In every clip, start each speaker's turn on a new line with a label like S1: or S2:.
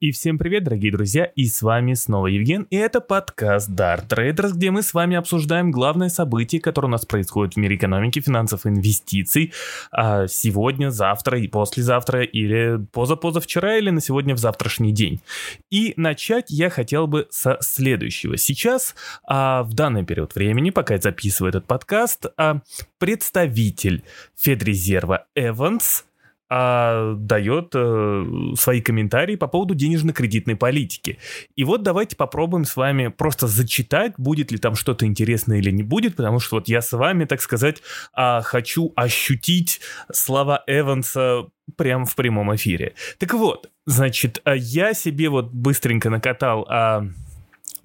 S1: И всем привет, дорогие друзья, и с вами снова Евген, и это подкаст Dart Traders, где мы с вами обсуждаем главные события, которые у нас происходят в мире экономики, финансов и инвестиций а сегодня, завтра и послезавтра, или позапозавчера, или на сегодня в завтрашний день. И начать я хотел бы со следующего. Сейчас, а, в данный период времени, пока я записываю этот подкаст, а, представитель Федрезерва Эванс – а, дает э, свои комментарии по поводу денежно-кредитной политики. И вот давайте попробуем с вами просто зачитать, будет ли там что-то интересное или не будет, потому что вот я с вами, так сказать, э, хочу ощутить слова Эванса прямо в прямом эфире. Так вот, значит, а я себе вот быстренько накатал... Э,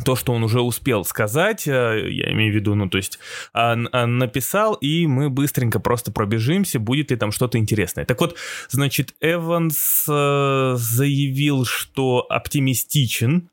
S1: то, что он уже успел сказать, э, я имею в виду, ну, то есть написал, и мы быстренько просто пробежимся, будет ли там что-то интересное. Так вот, значит, Эванс э, заявил, что оптимистичен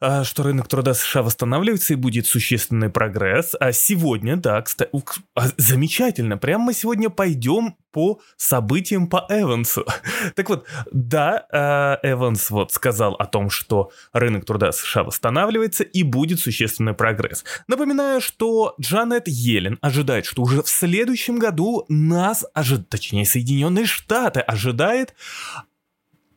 S1: а, что рынок труда США восстанавливается и будет существенный прогресс. А сегодня, да, кстати, а, замечательно, прямо мы сегодня пойдем по событиям по Эвансу. так вот, да, а, Эванс вот сказал о том, что рынок труда США восстанавливается и будет существенный прогресс. Напоминаю, что Джанет Йеллен ожидает, что уже в следующем году нас ожидает, точнее, Соединенные Штаты ожидает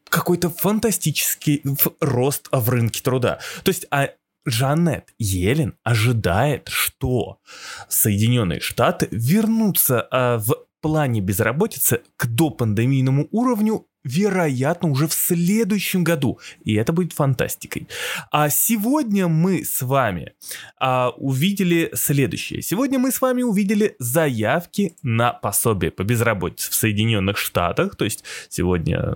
S1: какой-то фантастический рост в рынке труда. То есть, а Жанет Йеллен ожидает, что Соединенные Штаты вернутся а, в плане безработицы к допандемийному уровню вероятно, уже в следующем году. И это будет фантастикой. А сегодня мы с вами а, увидели следующее. Сегодня мы с вами увидели заявки на пособие по безработице в Соединенных Штатах. То есть сегодня,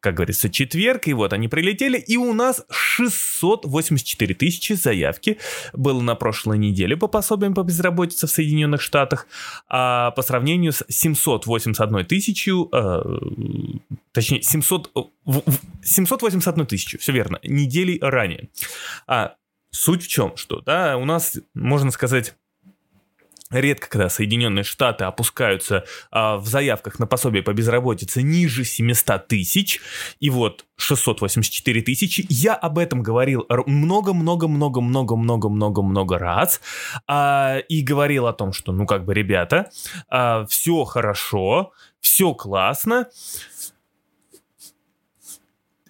S1: как говорится, четверг, и вот они прилетели. И у нас 684 тысячи заявки было на прошлой неделе по пособиям по безработице в Соединенных Штатах. А по сравнению с 781 тысячей, а, точнее 700, 781 тысячу, все верно, недели ранее. А суть в чем, что, да, у нас, можно сказать, редко, когда Соединенные Штаты опускаются а, в заявках на пособие по безработице ниже 700 тысяч, и вот 684 тысячи. Я об этом говорил много-много-много-много-много-много-много раз, а, и говорил о том, что, ну, как бы, ребята, а, все хорошо, все классно,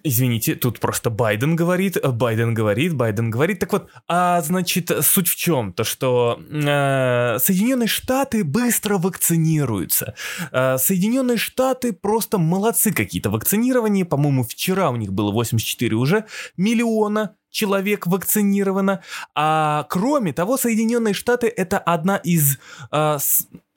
S1: Извините, тут просто Байден говорит, Байден говорит, Байден говорит. Так вот, а значит, суть в чем? То, что э, Соединенные Штаты быстро вакцинируются. Э, Соединенные Штаты просто молодцы какие-то вакцинирование. По-моему, вчера у них было 84 уже миллиона человек вакцинировано. А кроме того, Соединенные Штаты это одна из э,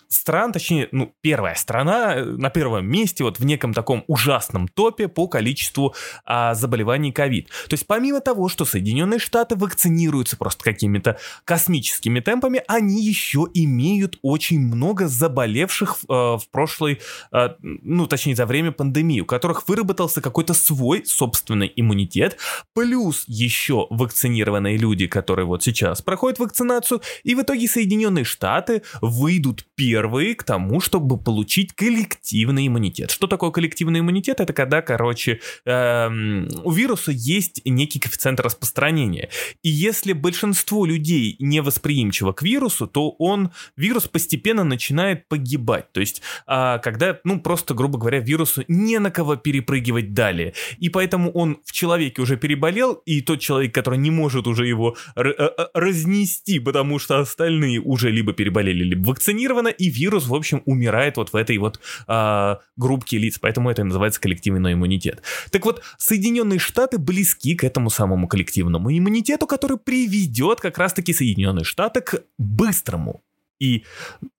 S1: стран, точнее, ну, первая страна э, на первом месте вот в неком таком ужасном топе по количеству а, заболеваний ковид. То есть помимо того, что Соединенные Штаты вакцинируются просто какими-то космическими темпами, они еще имеют очень много заболевших а, в прошлой, а, ну, точнее, за время пандемии, у которых выработался какой-то свой собственный иммунитет, плюс еще вакцинированные люди, которые вот сейчас проходят вакцинацию, и в итоге Соединенные Штаты выйдут первыми первые к тому, чтобы получить коллективный иммунитет. Что такое коллективный иммунитет? Это когда, короче, эм, у вируса есть некий коэффициент распространения. И если большинство людей не восприимчиво к вирусу, то он, вирус постепенно начинает погибать. То есть, э, когда, ну, просто, грубо говоря, вирусу не на кого перепрыгивать далее. И поэтому он в человеке уже переболел, и тот человек, который не может уже его э, э, разнести, потому что остальные уже либо переболели, либо вакцинированы, и вирус, в общем, умирает вот в этой вот э, группке лиц, поэтому это называется коллективный иммунитет. Так вот, Соединенные Штаты близки к этому самому коллективному иммунитету, который приведет как раз-таки Соединенные Штаты к быстрому и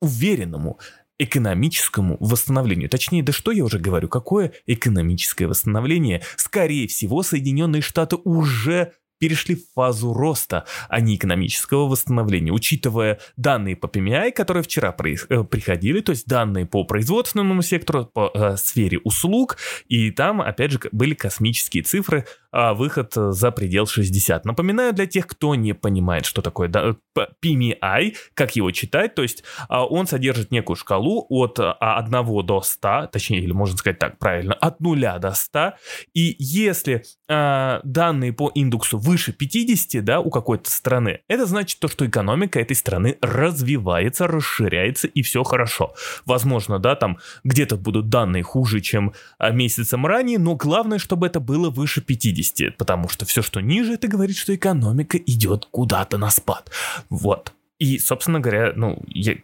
S1: уверенному экономическому восстановлению. Точнее, да что я уже говорю, какое экономическое восстановление? Скорее всего, Соединенные Штаты уже перешли в фазу роста, а не экономического восстановления, учитывая данные по PMI, которые вчера э, приходили, то есть данные по производственному сектору, по э, сфере услуг, и там, опять же, были космические цифры а, выход за предел 60. Напоминаю для тех, кто не понимает, что такое да, PMI, как его читать, то есть а, он содержит некую шкалу от 1 а, до 100, точнее, или можно сказать так правильно, от 0 до 100, и если а, данные по индексу выше 50, да, у какой-то страны, это значит то, что экономика этой страны развивается, расширяется и все хорошо. Возможно, да, там где-то будут данные хуже, чем месяцем ранее, но главное, чтобы это было выше 50, потому что все, что ниже, это говорит, что экономика идет куда-то на спад. Вот. И, собственно говоря, ну, я,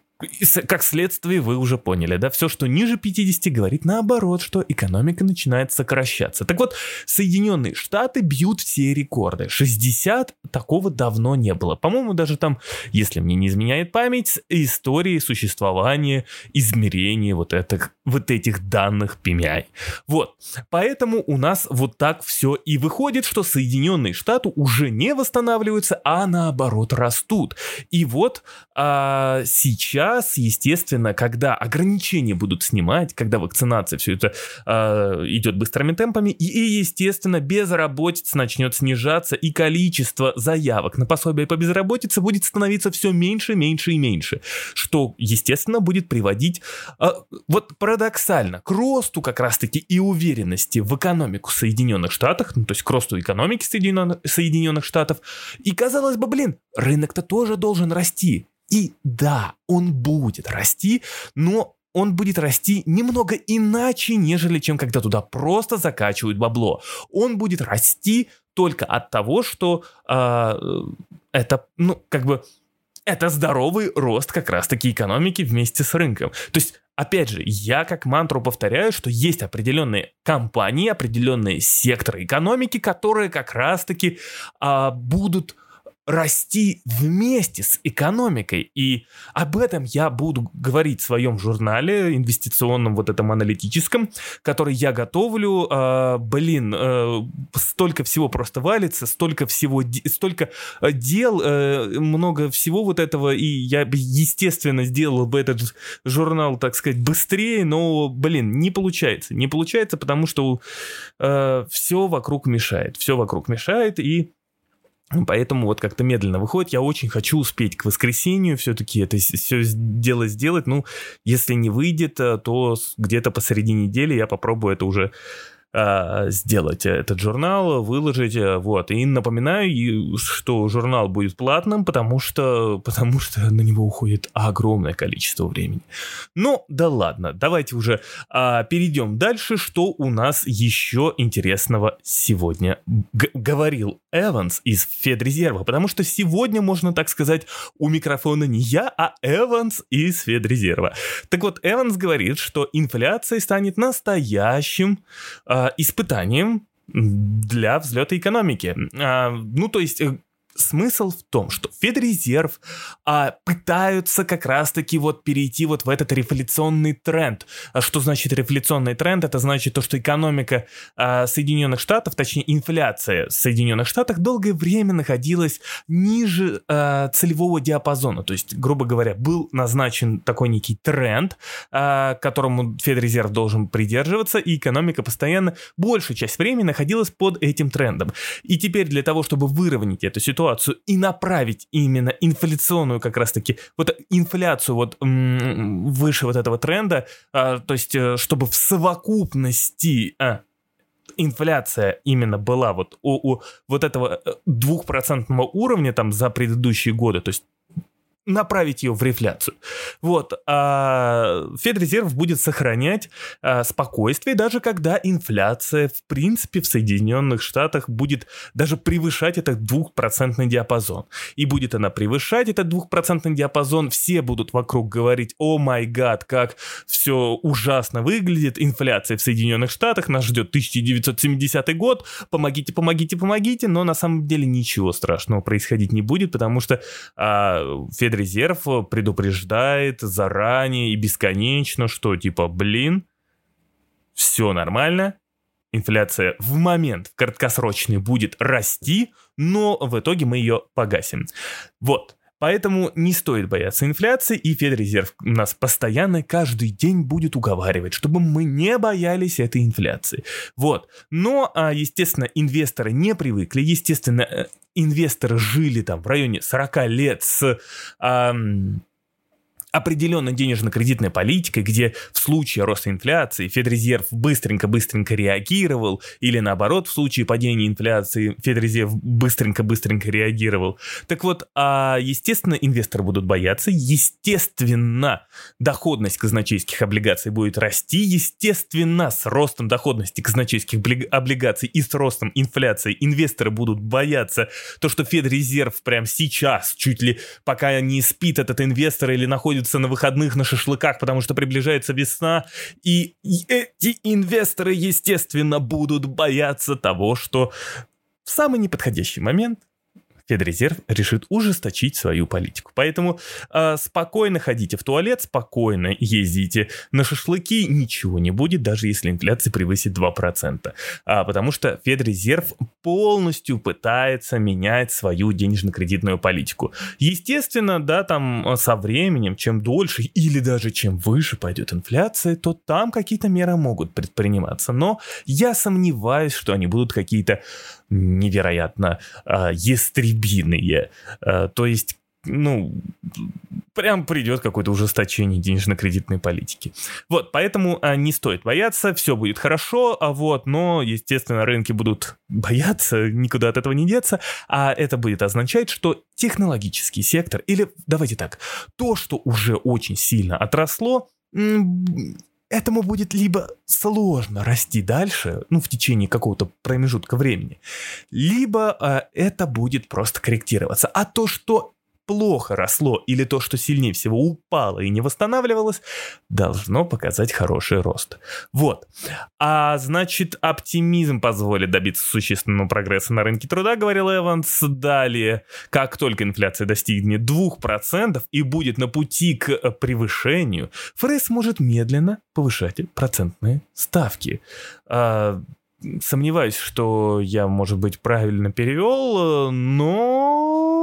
S1: как следствие, вы уже поняли, да, все, что ниже 50, говорит наоборот, что экономика начинает сокращаться. Так вот, Соединенные Штаты бьют все рекорды. 60 такого давно не было. По-моему, даже там, если мне не изменяет память, истории существования, измерения вот, это, вот этих данных PMI. Вот, поэтому у нас вот так все и выходит, что Соединенные Штаты уже не восстанавливаются, а наоборот растут. И вот а, сейчас сейчас, естественно, когда ограничения будут снимать, когда вакцинация все это э, идет быстрыми темпами, и, и, естественно, безработица начнет снижаться, и количество заявок на пособие по безработице будет становиться все меньше, меньше и меньше, что, естественно, будет приводить, э, вот парадоксально, к росту как раз-таки и уверенности в экономику Соединенных Штатов, ну, то есть к росту экономики Соединенных, Соединенных Штатов, и казалось бы, блин, рынок-то тоже должен расти, и да, он будет расти, но он будет расти немного иначе, нежели чем когда туда просто закачивают бабло. Он будет расти только от того, что э, это, ну, как бы, это здоровый рост как раз-таки экономики вместе с рынком. То есть Опять же, я как мантру повторяю, что есть определенные компании, определенные секторы экономики, которые как раз-таки а, будут расти вместе с экономикой. И об этом я буду говорить в своем журнале инвестиционном, вот этом аналитическом, который я готовлю. Э, блин, э, столько всего просто валится, столько всего, столько э, дел, э, много всего вот этого, и я, естественно, сделал бы этот журнал, так сказать, быстрее, но, блин, не получается. Не получается, потому что э, все вокруг мешает. Все вокруг мешает, и Поэтому вот как-то медленно выходит. Я очень хочу успеть к воскресенью все-таки это все дело сделать. Ну, если не выйдет, э, то где-то посреди недели я попробую это уже а, сделать этот журнал, выложить, э, вот. И напоминаю, что журнал будет платным, потому что, потому что на него уходит огромное количество времени. Ну, да ладно, давайте уже а, перейдем дальше, что у нас еще интересного сегодня Г- говорил Эванс из Федрезерва, потому что сегодня, можно так сказать, у микрофона не я, а Эванс из Федрезерва. Так вот, Эванс говорит, что инфляция станет настоящим а, испытанием для взлета экономики. А, ну, то есть э, смысл в том, что Федрезерв а, пытаются как раз-таки вот перейти вот в этот рефляционный тренд. А что значит рефляционный тренд? Это значит то, что экономика а, Соединенных Штатов, точнее инфляция в Соединенных Штатах долгое время находилась ниже а, целевого диапазона. То есть, грубо говоря, был назначен такой некий тренд, а, которому Федрезерв должен придерживаться, и экономика постоянно большую часть времени находилась под этим трендом. И теперь для того, чтобы выровнять эту ситуацию, ситуацию и направить именно инфляционную как раз-таки, вот инфляцию вот выше вот этого тренда, а, то есть э, чтобы в совокупности а, инфляция именно была вот у, у вот этого э, двухпроцентного уровня там за предыдущие годы, то есть направить ее в рефляцию. Вот. А Федрезерв будет сохранять а, спокойствие, даже когда инфляция, в принципе, в Соединенных Штатах будет даже превышать этот двухпроцентный диапазон. И будет она превышать этот двухпроцентный диапазон, все будут вокруг говорить, о май гад, как все ужасно выглядит, инфляция в Соединенных Штатах, нас ждет 1970 год, помогите, помогите, помогите, но на самом деле ничего страшного происходить не будет, потому что а, Федрезерв Федрезерв предупреждает заранее и бесконечно, что типа, блин, все нормально, инфляция в момент в краткосрочный будет расти, но в итоге мы ее погасим. Вот. Поэтому не стоит бояться инфляции, и Федрезерв нас постоянно каждый день будет уговаривать, чтобы мы не боялись этой инфляции. Вот. Но, а, естественно, инвесторы не привыкли, естественно, э, инвесторы жили там в районе 40 лет с... Эм, определенной денежно-кредитной политикой, где в случае роста инфляции Федрезерв быстренько-быстренько реагировал, или наоборот, в случае падения инфляции Федрезерв быстренько-быстренько реагировал. Так вот, а, естественно, инвесторы будут бояться, естественно, доходность казначейских облигаций будет расти, естественно, с ростом доходности казначейских облигаций и с ростом инфляции инвесторы будут бояться то, что Федрезерв прямо сейчас, чуть ли пока не спит этот инвестор или находится находятся на выходных на шашлыках, потому что приближается весна, и эти инвесторы, естественно, будут бояться того, что в самый неподходящий момент Федрезерв решит ужесточить свою политику. Поэтому э, спокойно ходите в туалет, спокойно ездите на шашлыки, ничего не будет, даже если инфляция превысит 2%. А, потому что Федрезерв полностью пытается менять свою денежно-кредитную политику. Естественно, да, там а, со временем, чем дольше или даже чем выше пойдет инфляция, то там какие-то меры могут предприниматься. Но я сомневаюсь, что они будут какие-то невероятно э, ястребиные. Э, то есть ну, прям придет какое-то ужесточение денежно-кредитной политики. Вот, поэтому а, не стоит бояться, все будет хорошо, а вот, но, естественно, рынки будут бояться, никуда от этого не деться, а это будет означать, что технологический сектор, или давайте так, то, что уже очень сильно отросло, этому будет либо сложно расти дальше, ну, в течение какого-то промежутка времени, либо э, это будет просто корректироваться. А то, что плохо росло или то, что сильнее всего упало и не восстанавливалось, должно показать хороший рост. Вот. А значит, оптимизм позволит добиться существенного прогресса на рынке труда, говорил Эванс. Далее, как только инфляция достигнет 2% и будет на пути к превышению, ФРС может медленно повышать процентные ставки. А, сомневаюсь, что я, может быть, правильно перевел, но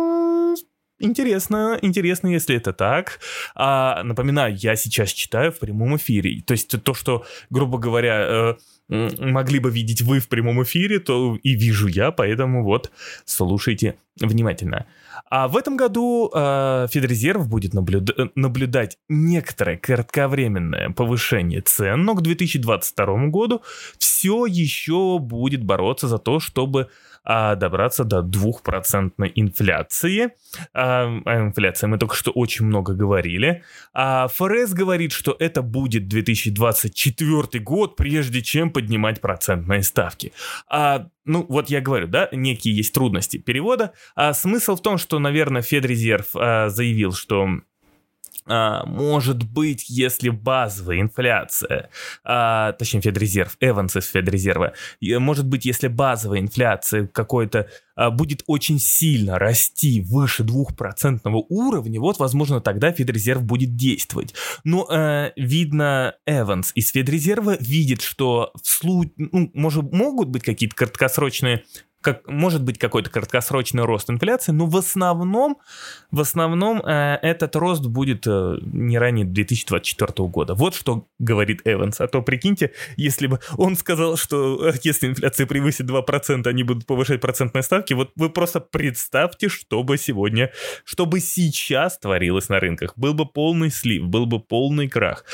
S1: Интересно, интересно, если это так. А, напоминаю, я сейчас читаю в прямом эфире. То есть то, что, грубо говоря, э, могли бы видеть вы в прямом эфире, то и вижу я, поэтому вот слушайте внимательно. А в этом году э, Федрезерв будет наблюда- наблюдать некоторое кратковременное повышение цен, но к 2022 году все еще будет бороться за то, чтобы а, добраться до двухпроцентной инфляции. А, о инфляции мы только что очень много говорили. А ФРС говорит, что это будет 2024 год, прежде чем поднимать процентные ставки. А, ну, вот я говорю, да, некие есть трудности перевода. А смысл в том, что, наверное, Федрезерв а, заявил, что а, может быть, если базовая инфляция, а, точнее Федрезерв, Эванс из Федрезерва, может быть, если базовая инфляция какой-то а, будет очень сильно расти выше 2% уровня, вот, возможно, тогда Федрезерв будет действовать. Но э, видно, Эванс из Федрезерва видит, что в случае, ну, может, могут быть какие-то краткосрочные как, может быть какой-то краткосрочный рост инфляции, но в основном, в основном э, этот рост будет э, не ранее 2024 года. Вот что говорит Эванс. А то прикиньте, если бы он сказал, что э, если инфляция превысит 2%, они будут повышать процентные ставки, вот вы просто представьте, что бы сегодня, что бы сейчас творилось на рынках. Был бы полный слив, был бы полный крах.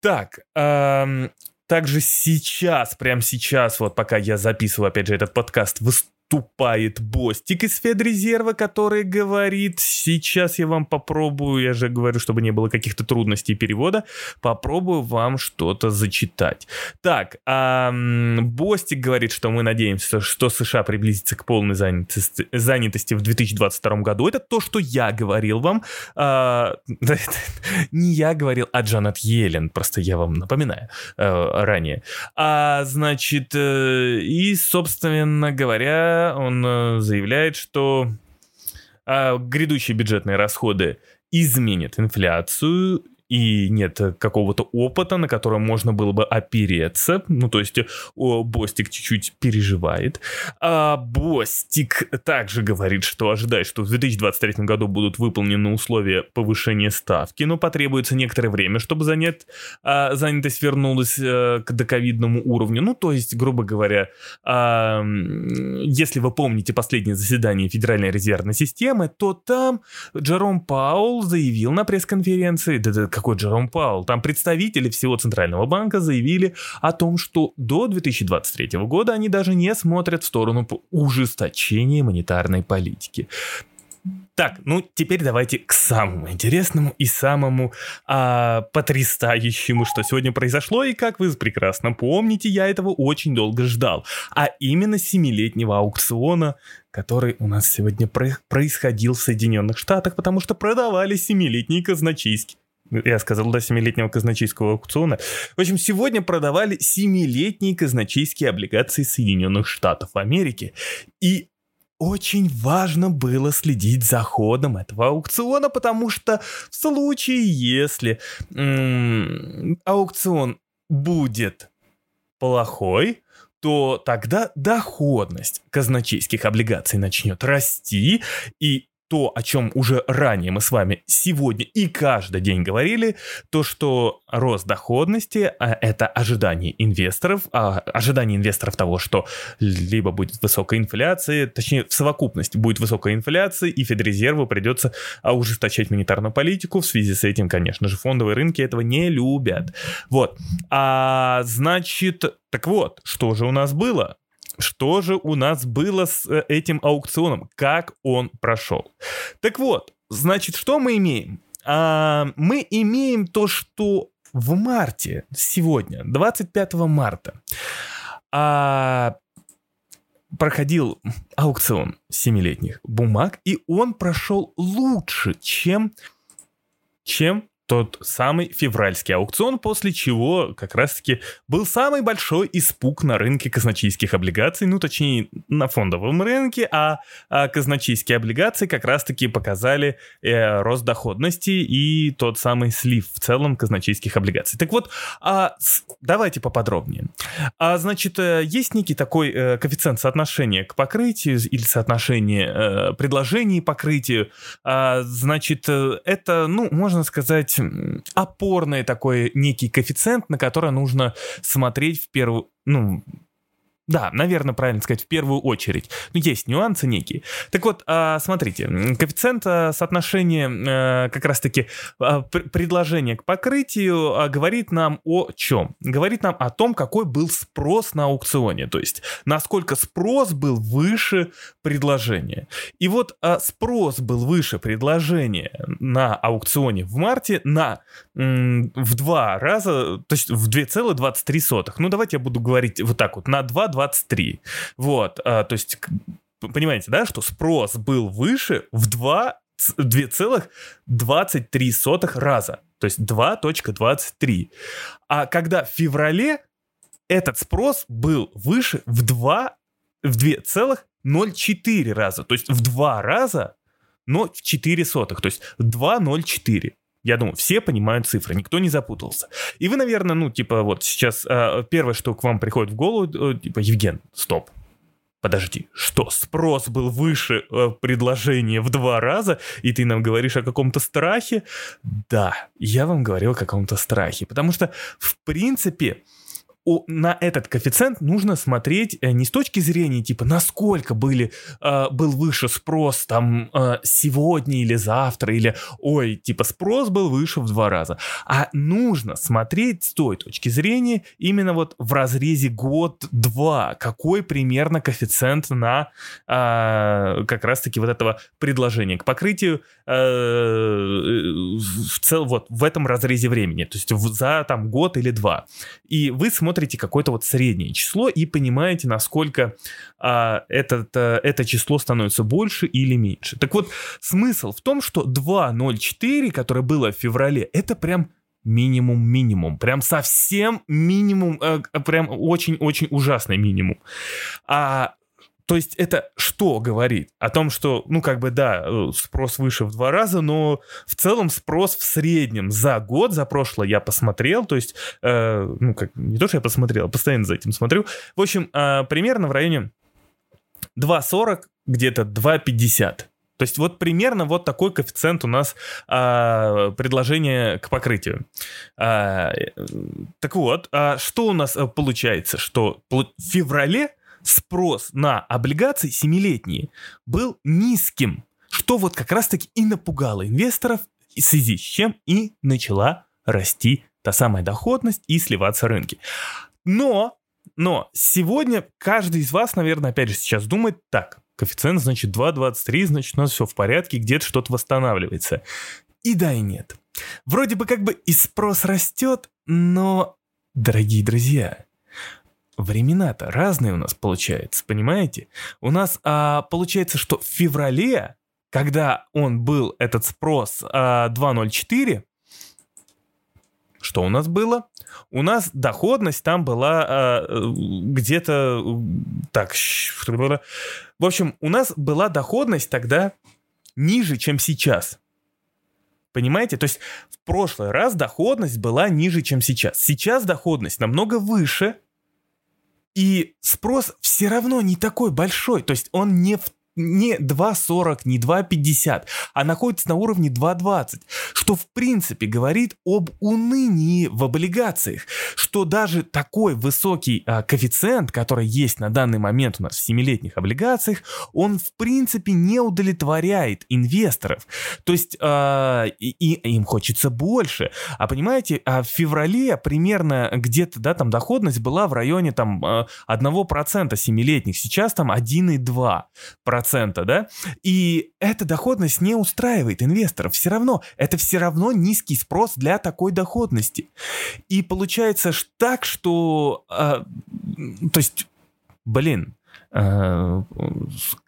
S1: Так, эм, также сейчас, прямо сейчас, вот пока я записываю, опять же, этот подкаст, выступает выступает Бостик из Федрезерва, который говорит, сейчас я вам попробую, я же говорю, чтобы не было каких-то трудностей перевода, попробую вам что-то зачитать. Так, а, Бостик говорит, что мы надеемся, что США приблизится к полной занятости, занятости в 2022 году. Это то, что я говорил вам. А, не я говорил, а Джанет Йеллен, просто я вам напоминаю а, ранее. А, значит, э, и, собственно говоря, он э, заявляет, что а, грядущие бюджетные расходы изменят инфляцию и нет какого-то опыта, на котором можно было бы опереться. Ну, то есть о, Бостик чуть-чуть переживает. А Бостик также говорит, что ожидает, что в 2023 году будут выполнены условия повышения ставки, но потребуется некоторое время, чтобы занят, а, занятость вернулась а, к доковидному уровню. Ну, то есть, грубо говоря, а, если вы помните последнее заседание Федеральной резервной системы, то там Джером Паул заявил на пресс-конференции, да, да какой Джером Паул, там представители всего Центрального банка заявили о том, что до 2023 года они даже не смотрят в сторону ужесточения монетарной политики. Так, ну теперь давайте к самому интересному и самому а, потрясающему, что сегодня произошло, и как вы прекрасно помните, я этого очень долго ждал, а именно семилетнего аукциона, который у нас сегодня про- происходил в Соединенных Штатах, потому что продавали семилетний казначейский я сказал, до семилетнего казначейского аукциона. В общем, сегодня продавали семилетние казначейские облигации Соединенных Штатов Америки. И очень важно было следить за ходом этого аукциона, потому что в случае, если м- аукцион будет плохой, то тогда доходность казначейских облигаций начнет расти, и то, о чем уже ранее мы с вами сегодня и каждый день говорили, то, что рост доходности а, это ожидание инвесторов, а ожидание инвесторов того, что либо будет высокая инфляция, точнее в совокупности будет высокая инфляция, и Федрезерву придется а, ужесточать монетарную политику. В связи с этим, конечно же, фондовые рынки этого не любят. Вот. А значит, так вот, что же у нас было? Что же у нас было с э, этим аукционом? Как он прошел? Так вот, значит, что мы имеем? А, мы имеем то, что в марте, сегодня, 25 марта, а, проходил аукцион семилетних бумаг, и он прошел лучше, чем, чем тот самый февральский аукцион, после чего как раз-таки был самый большой испуг на рынке казначейских облигаций, ну точнее на фондовом рынке, а, а казначейские облигации как раз-таки показали э, рост доходности и тот самый слив в целом казначейских облигаций. Так вот, а, давайте поподробнее. А, значит, э, есть некий такой э, коэффициент соотношения к покрытию или соотношение э, предложений покрытию. А, значит, э, это, ну, можно сказать, сказать, опорный такой некий коэффициент, на который нужно смотреть в первую, ну, да, наверное, правильно сказать, в первую очередь. Но есть нюансы некие. Так вот, а, смотрите, коэффициент а, соотношения а, как раз-таки предложения к покрытию говорит нам о чем? Говорит нам о том, какой был спрос на аукционе. То есть, насколько спрос был выше предложения. И вот спрос был выше предложения на аукционе в марте на в два раза, то есть в 2,23. Ну, давайте я буду говорить вот так вот, на 2 23. Вот, а, то есть, понимаете, да, что спрос был выше в 2 2,23 раза. То есть 2.23. А когда в феврале этот спрос был выше в 2, в 2,04 раза. То есть в 2 раза, но в 4 сотых. То есть 2,04. Я думаю, все понимают цифры, никто не запутался. И вы, наверное, ну, типа, вот сейчас э, первое, что к вам приходит в голову, э, типа, Евген, стоп, Подожди, что, спрос был выше э, предложения в два раза, и ты нам говоришь о каком-то страхе? Да, я вам говорил о каком-то страхе, потому что, в принципе, на этот коэффициент нужно смотреть э, не с точки зрения, типа, насколько были, э, был выше спрос там э, сегодня или завтра, или, ой, типа, спрос был выше в два раза, а нужно смотреть с той точки зрения именно вот в разрезе год-два, какой примерно коэффициент на как раз-таки вот этого предложения к покрытию в цел, вот в этом разрезе времени, то есть за там год или два. И вы смотрите смотрите какое-то вот среднее число и понимаете, насколько а, этот, а, это число становится больше или меньше. Так вот, смысл в том, что 2.04, которое было в феврале, это прям минимум-минимум. Прям совсем минимум, э, прям очень-очень ужасный минимум. А то есть это что говорит? О том, что, ну, как бы, да, э, спрос выше в два раза, но в целом спрос в среднем за год, за прошлое я посмотрел, то есть, э, ну, как, не то, что я посмотрел, постоянно за этим смотрю. В общем, э, примерно в районе 2,40, где-то 2,50. То есть вот примерно вот такой коэффициент у нас а, предложение к покрытию. А, так вот, а что у нас э, получается? Что в феврале спрос на облигации семилетние был низким, что вот как раз-таки и напугало инвесторов, в связи с чем и начала расти та самая доходность и сливаться рынки. Но, но сегодня каждый из вас, наверное, опять же сейчас думает так, коэффициент значит 2,23, значит у нас все в порядке, где-то что-то восстанавливается. И да, и нет. Вроде бы как бы и спрос растет, но, дорогие друзья, времена-то разные у нас получается, понимаете? У нас а, получается, что в феврале, когда он был, этот спрос а, 2.04, что у нас было? У нас доходность там была а, где-то так. В общем, у нас была доходность тогда ниже, чем сейчас. Понимаете? То есть в прошлый раз доходность была ниже, чем сейчас. Сейчас доходность намного выше, и спрос все равно не такой большой, то есть он не в не 2.40, не 2.50, а находится на уровне 2.20, что в принципе говорит об унынии в облигациях, что даже такой высокий а, коэффициент, который есть на данный момент у нас в 7-летних облигациях, он в принципе не удовлетворяет инвесторов. То есть а, и, и им хочется больше. А понимаете, а в феврале примерно где-то, да, там доходность была в районе там 1% а, 7-летних, сейчас там 1,2% процента, да? И эта доходность не устраивает инвесторов. Все равно, это все равно низкий спрос для такой доходности. И получается так, что, э, то есть, блин, э,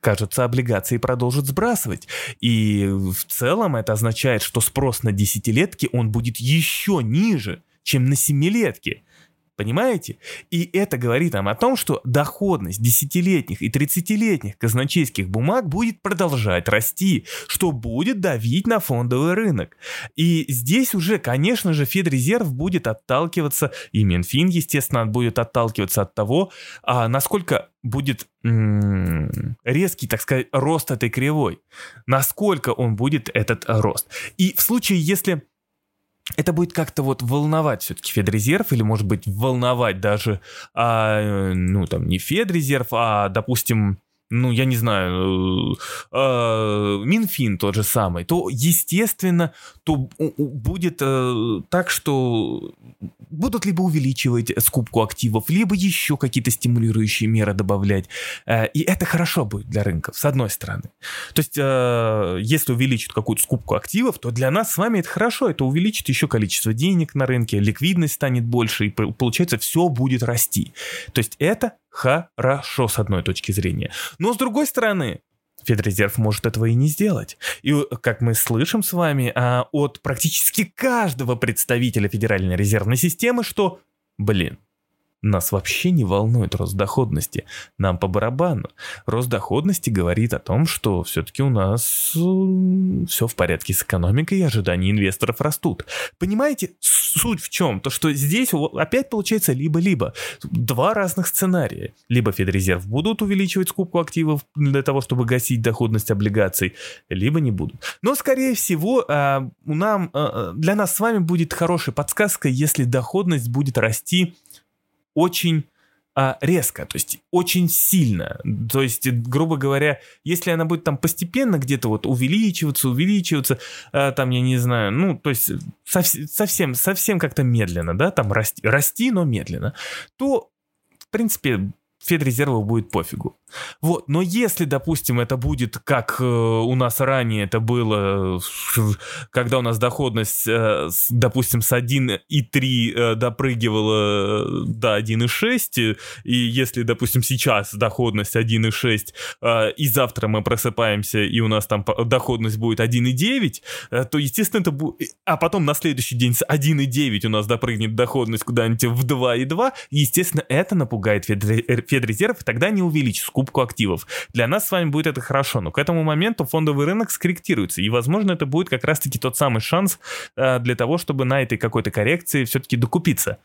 S1: кажется, облигации продолжат сбрасывать. И в целом это означает, что спрос на десятилетки, он будет еще ниже, чем на семилетки. Понимаете? И это говорит нам о том, что доходность десятилетних и тридцатилетних казначейских бумаг будет продолжать расти, что будет давить на фондовый рынок. И здесь уже, конечно же, Федрезерв будет отталкиваться, и Минфин, естественно, будет отталкиваться от того, а, насколько будет резкий, так сказать, рост этой кривой. Насколько он будет этот рост. И в случае, если это будет как-то вот волновать все-таки Федрезерв, или, может быть, волновать даже, а, ну, там, не Федрезерв, а, допустим, ну, я не знаю, э, э, Минфин тот же самый, то, естественно, то будет э, так, что будут либо увеличивать скупку активов, либо еще какие-то стимулирующие меры добавлять. Э, и это хорошо будет для рынков, с одной стороны. То есть, э, если увеличат какую-то скупку активов, то для нас с вами это хорошо, это увеличит еще количество денег на рынке, ликвидность станет больше, и получается все будет расти. То есть это хорошо с одной точки зрения. Но с другой стороны, Федрезерв может этого и не сделать. И как мы слышим с вами а, от практически каждого представителя Федеральной резервной системы, что, блин, нас вообще не волнует рост доходности. Нам по барабану. Рост доходности говорит о том, что все-таки у нас все в порядке с экономикой и ожидания инвесторов растут. Понимаете, суть в чем? То, что здесь опять получается либо-либо. Два разных сценария. Либо Федрезерв будут увеличивать скупку активов для того, чтобы гасить доходность облигаций, либо не будут. Но, скорее всего, а, у нам, а, для нас с вами будет хорошей подсказкой, если доходность будет расти очень а, резко, то есть очень сильно. То есть, грубо говоря, если она будет там постепенно где-то вот увеличиваться, увеличиваться, а, там, я не знаю, ну, то есть совсем, совсем как-то медленно, да, там расти, расти, но медленно, то, в принципе, Федрезерву будет пофигу. Вот, но если, допустим, это будет как э, у нас ранее это было, когда у нас доходность, э, с, допустим, с 1,3 э, допрыгивала до 1,6, и если, допустим, сейчас доходность 1,6, э, и завтра мы просыпаемся, и у нас там доходность будет 1,9, э, то, естественно, это будет... А потом на следующий день с 1,9 у нас допрыгнет доходность куда-нибудь в 2,2, естественно, это напугает Федрезерв, и тогда не увеличится скупку активов. Для нас с вами будет это хорошо, но к этому моменту фондовый рынок скорректируется, и, возможно, это будет как раз-таки тот самый шанс э, для того, чтобы на этой какой-то коррекции все-таки докупиться.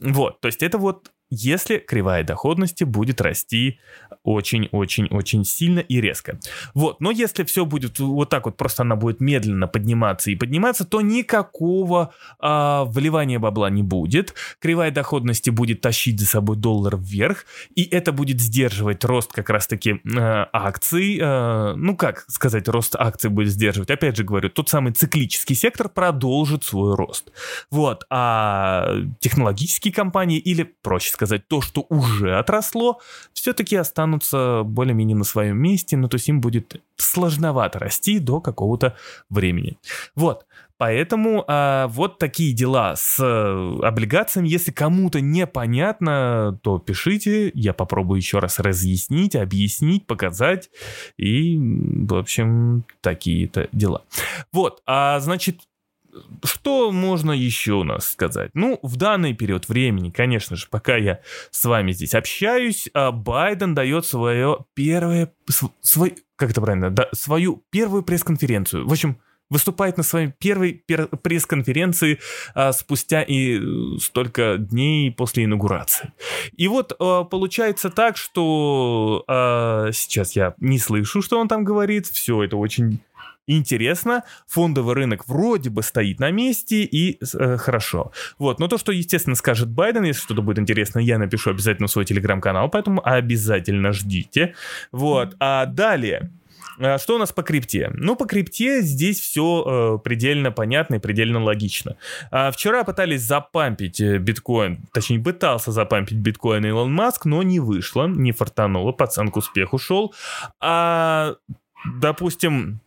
S1: Вот, то есть это вот если кривая доходности будет расти очень-очень-очень сильно и резко. Вот, но если все будет вот так вот, просто она будет медленно подниматься и подниматься, то никакого а, вливания бабла не будет. Кривая доходности будет тащить за собой доллар вверх, и это будет сдерживать рост как раз-таки э, акций. Э, ну, как сказать, рост акций будет сдерживать? Опять же говорю, тот самый циклический сектор продолжит свой рост. Вот, а технологические компании или, проще сказать, сказать, то, что уже отросло, все-таки останутся более-менее на своем месте, но то есть им будет сложновато расти до какого-то времени. Вот, Поэтому а, вот такие дела с а, облигациями. Если кому-то непонятно, то пишите, я попробую еще раз разъяснить, объяснить, показать. И, в общем, такие-то дела. Вот, а значит, что можно еще у нас сказать? Ну, в данный период времени, конечно же, пока я с вами здесь общаюсь, а, Байден дает свое первое, свой, как это правильно, да, свою первую пресс-конференцию. В общем, выступает на своей первой пресс-конференции а, спустя и э, столько дней после инаугурации. И вот а, получается так, что а, сейчас я не слышу, что он там говорит, все это очень интересно, фондовый рынок вроде бы стоит на месте и э, хорошо. Вот, но то, что, естественно, скажет Байден, если что-то будет интересно, я напишу обязательно в свой телеграм-канал, поэтому обязательно ждите. Вот, а далее... Э, что у нас по крипте? Ну, по крипте здесь все э, предельно понятно и предельно логично. А вчера пытались запампить э, биткоин, точнее, пытался запампить биткоин Илон Маск, но не вышло, не фартануло, пацан к успеху шел. А, допустим,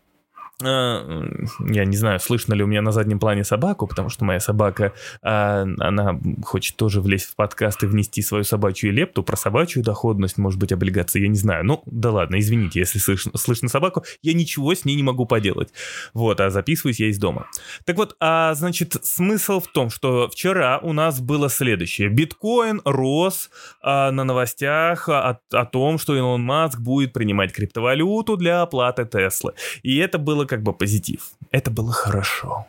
S1: я не знаю, слышно ли у меня на заднем плане собаку, потому что моя собака, а, она хочет тоже влезть в подкаст и внести свою собачью лепту про собачью доходность, может быть, облигации, я не знаю. Ну, да ладно, извините, если слышно, слышно собаку, я ничего с ней не могу поделать. Вот, а записываюсь я из дома. Так вот, а, значит, смысл в том, что вчера у нас было следующее. Биткоин рос а, на новостях о, о том, что Илон Маск будет принимать криптовалюту для оплаты Теслы. И это было как бы позитив. Это было хорошо.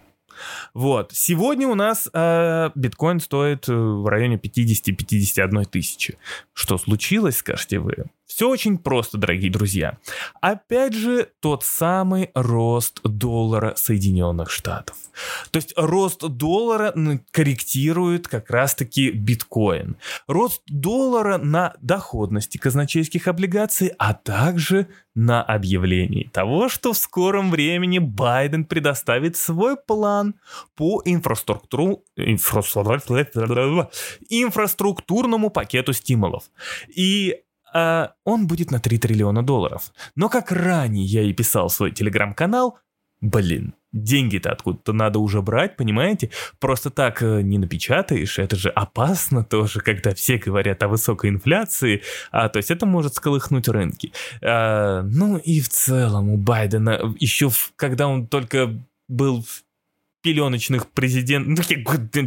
S1: Вот. Сегодня у нас э, биткоин стоит э, в районе 50-51 тысячи. Что случилось, скажете вы? Все очень просто, дорогие друзья. Опять же, тот самый рост доллара Соединенных Штатов. То есть рост доллара корректирует как раз-таки биткоин. Рост доллара на доходности казначейских облигаций, а также на объявлении того, что в скором времени Байден предоставит свой план по инфраструктуру, инфраструктурному пакету стимулов. И а он будет на 3 триллиона долларов. Но как ранее я и писал в свой телеграм-канал, блин, деньги-то откуда-то надо уже брать, понимаете? Просто так э, не напечатаешь, это же опасно тоже, когда все говорят о высокой инфляции, а то есть это может сколыхнуть рынки. А, ну и в целом у Байдена еще когда он только был в пеленочных президентов.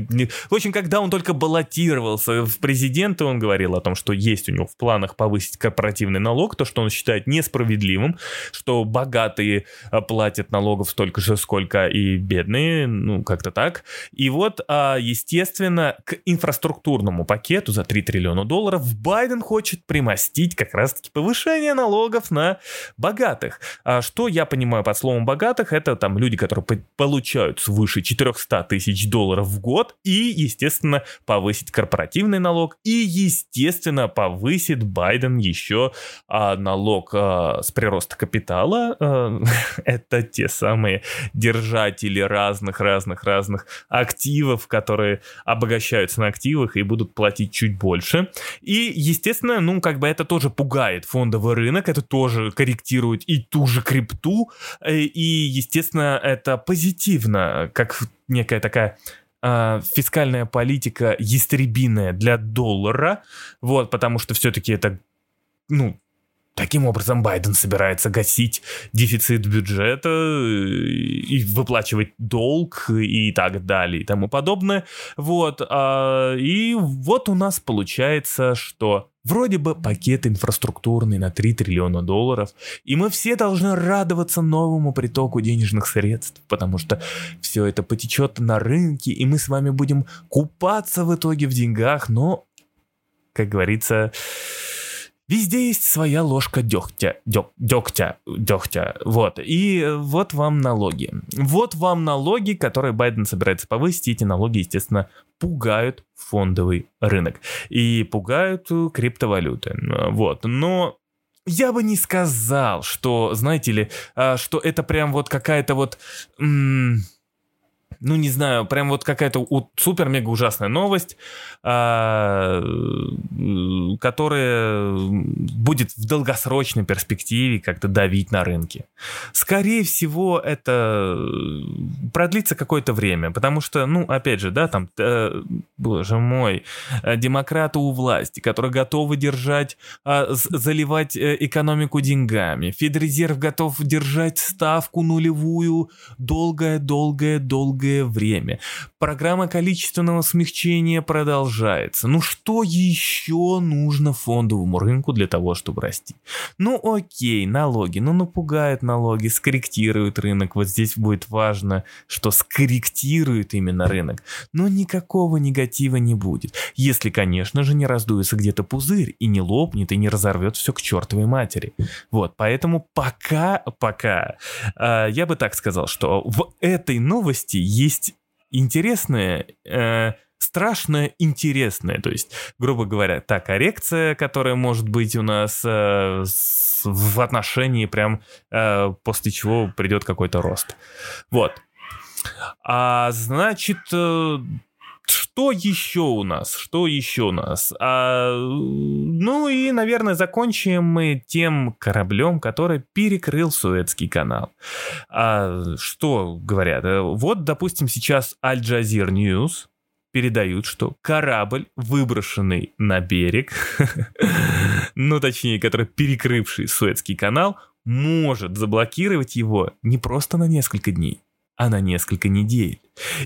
S1: Ну, в общем, когда он только баллотировался в президенты, он говорил о том, что есть у него в планах повысить корпоративный налог, то, что он считает несправедливым, что богатые а, платят налогов столько же, сколько и бедные, ну, как-то так. И вот, а, естественно, к инфраструктурному пакету за 3 триллиона долларов Байден хочет примостить как раз-таки повышение налогов на богатых. А что я понимаю под словом богатых, это там люди, которые получают свыше свыше 400 тысяч долларов в год и, естественно, повысить корпоративный налог и, естественно, повысит Байден еще а, налог а, с прироста капитала. А, это те самые держатели разных-разных-разных активов, которые обогащаются на активах и будут платить чуть больше. И, естественно, ну, как бы это тоже пугает фондовый рынок, это тоже корректирует и ту же крипту, э, и, естественно, это позитивно как некая такая э, фискальная политика ястребиная для доллара, вот, потому что все-таки это, ну, Таким образом, Байден собирается гасить дефицит бюджета и выплачивать долг и так далее и тому подобное. Вот. А, и вот у нас получается, что Вроде бы пакет инфраструктурный на 3 триллиона долларов, и мы все должны радоваться новому притоку денежных средств, потому что все это потечет на рынке, и мы с вами будем купаться в итоге в деньгах, но, как говорится, Везде есть своя ложка дегтя, дёг, дегтя, дегтя, вот. И вот вам налоги. Вот вам налоги, которые Байден собирается повысить. Эти налоги, естественно, пугают фондовый рынок. И пугают криптовалюты. Вот. Но я бы не сказал, что, знаете ли, а, что это прям вот какая-то вот... М- ну не знаю, прям вот какая-то супер-мега ужасная новость, а, которая будет в долгосрочной перспективе как-то давить на рынке. Скорее всего, это продлится какое-то время, потому что, ну, опять же, да, там, э, боже мой, э, демократы у власти, которые готовы держать, э, заливать экономику деньгами. Федрезерв готов держать ставку нулевую долгое-долгое-долгое долгое время. Программа количественного смягчения продолжается. Ну что еще нужно фондовому рынку для того, чтобы расти? Ну окей, налоги. Ну напугают налоги, скорректируют рынок. Вот здесь будет важно, что скорректирует именно рынок. Но никакого негатива не будет. Если, конечно же, не раздуется где-то пузырь и не лопнет и не разорвет все к чертовой матери. Вот, поэтому пока, пока, э, я бы так сказал, что в этой новости есть интересное, э, страшное, интересное. То есть, грубо говоря, та коррекция, которая может быть у нас э, в отношении прям э, после чего придет какой-то рост. Вот. А значит, э, что еще у нас? Что еще у нас? А, ну и, наверное, закончим мы тем кораблем, который перекрыл Суэцкий канал. А, что говорят? Вот, допустим, сейчас Al Jazeera News передают, что корабль, выброшенный на берег, ну точнее, который перекрывший Суэцкий канал, может заблокировать его не просто на несколько дней, а на несколько недель.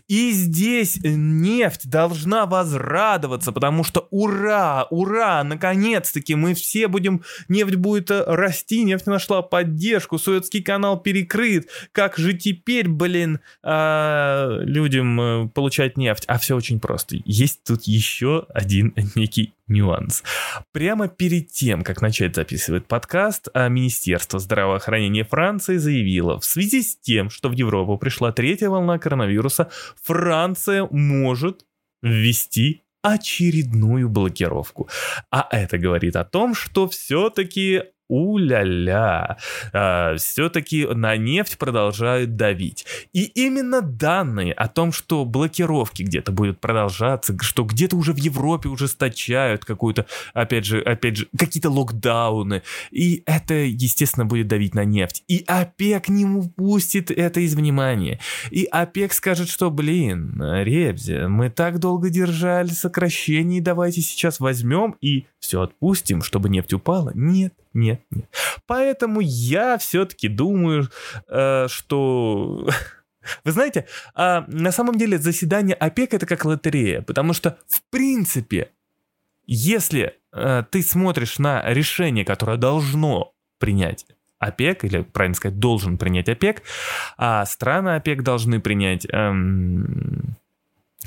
S1: И здесь нефть должна возрадоваться, потому что ура, ура, наконец-таки мы все будем, нефть будет э, расти, нефть нашла поддержку, Суэцкий канал перекрыт, как же теперь, блин, а, людям э, получать нефть? А все очень просто. Есть тут еще один некий нюанс. Прямо перед тем, как начать записывать подкаст, а, Министерство здравоохранения Франции заявило, в связи с тем, что в Европу пришла третья волна коронавируса, Франция может ввести очередную блокировку. А это говорит о том, что все-таки у-ля-ля, а, все-таки на нефть продолжают давить. И именно данные о том, что блокировки где-то будут продолжаться, что где-то уже в Европе ужесточают какую-то, опять же, опять же, какие-то локдауны, и это, естественно, будет давить на нефть. И ОПЕК не упустит это из внимания. И ОПЕК скажет, что, блин, Ребзи, мы так долго держали сокращение, давайте сейчас возьмем и все отпустим, чтобы нефть упала. Нет, нет, нет. Поэтому я все-таки думаю, э, что... Вы знаете, э, на самом деле заседание ОПЕК это как лотерея, потому что в принципе, если э, ты смотришь на решение, которое должно принять ОПЕК, или, правильно сказать, должен принять ОПЕК, а страны ОПЕК должны принять... Эм,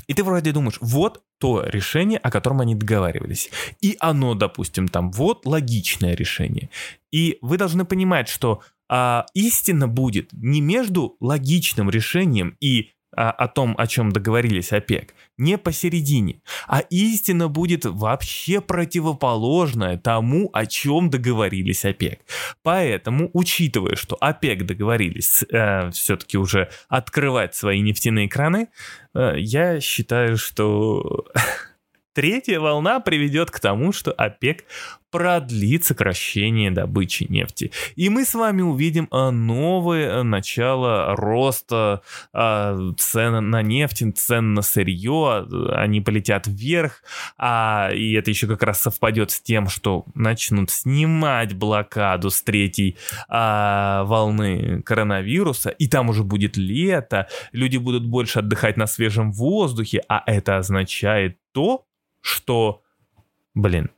S1: и ты вроде думаешь, вот то решение, о котором они договаривались. И оно, допустим, там, вот логичное решение. И вы должны понимать, что а, истина будет не между логичным решением и о том, о чем договорились ОПЕК, не посередине, а истина будет вообще противоположная тому, о чем договорились ОПЕК. Поэтому, учитывая, что ОПЕК договорились э, все-таки уже открывать свои нефтяные краны, э, я считаю, что Третья волна приведет к тому, что ОПЕК продлит сокращение добычи нефти. И мы с вами увидим а, новое начало роста а, цен на нефть, цен на сырье, они полетят вверх, а, и это еще как раз совпадет с тем, что начнут снимать блокаду с третьей а, волны коронавируса, и там уже будет лето, люди будут больше отдыхать на свежем воздухе, а это означает то, что, блин,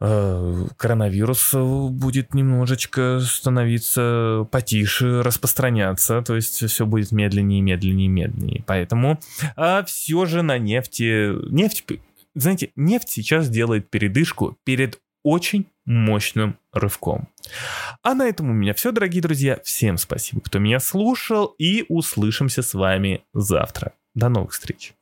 S1: э, коронавирус будет немножечко становиться потише, распространяться, то есть все будет медленнее, медленнее, медленнее. Поэтому а все же на нефти, нефть, знаете, нефть сейчас делает передышку перед очень мощным рывком. А на этом у меня все, дорогие друзья. Всем спасибо, кто меня слушал, и услышимся с вами завтра. До новых встреч.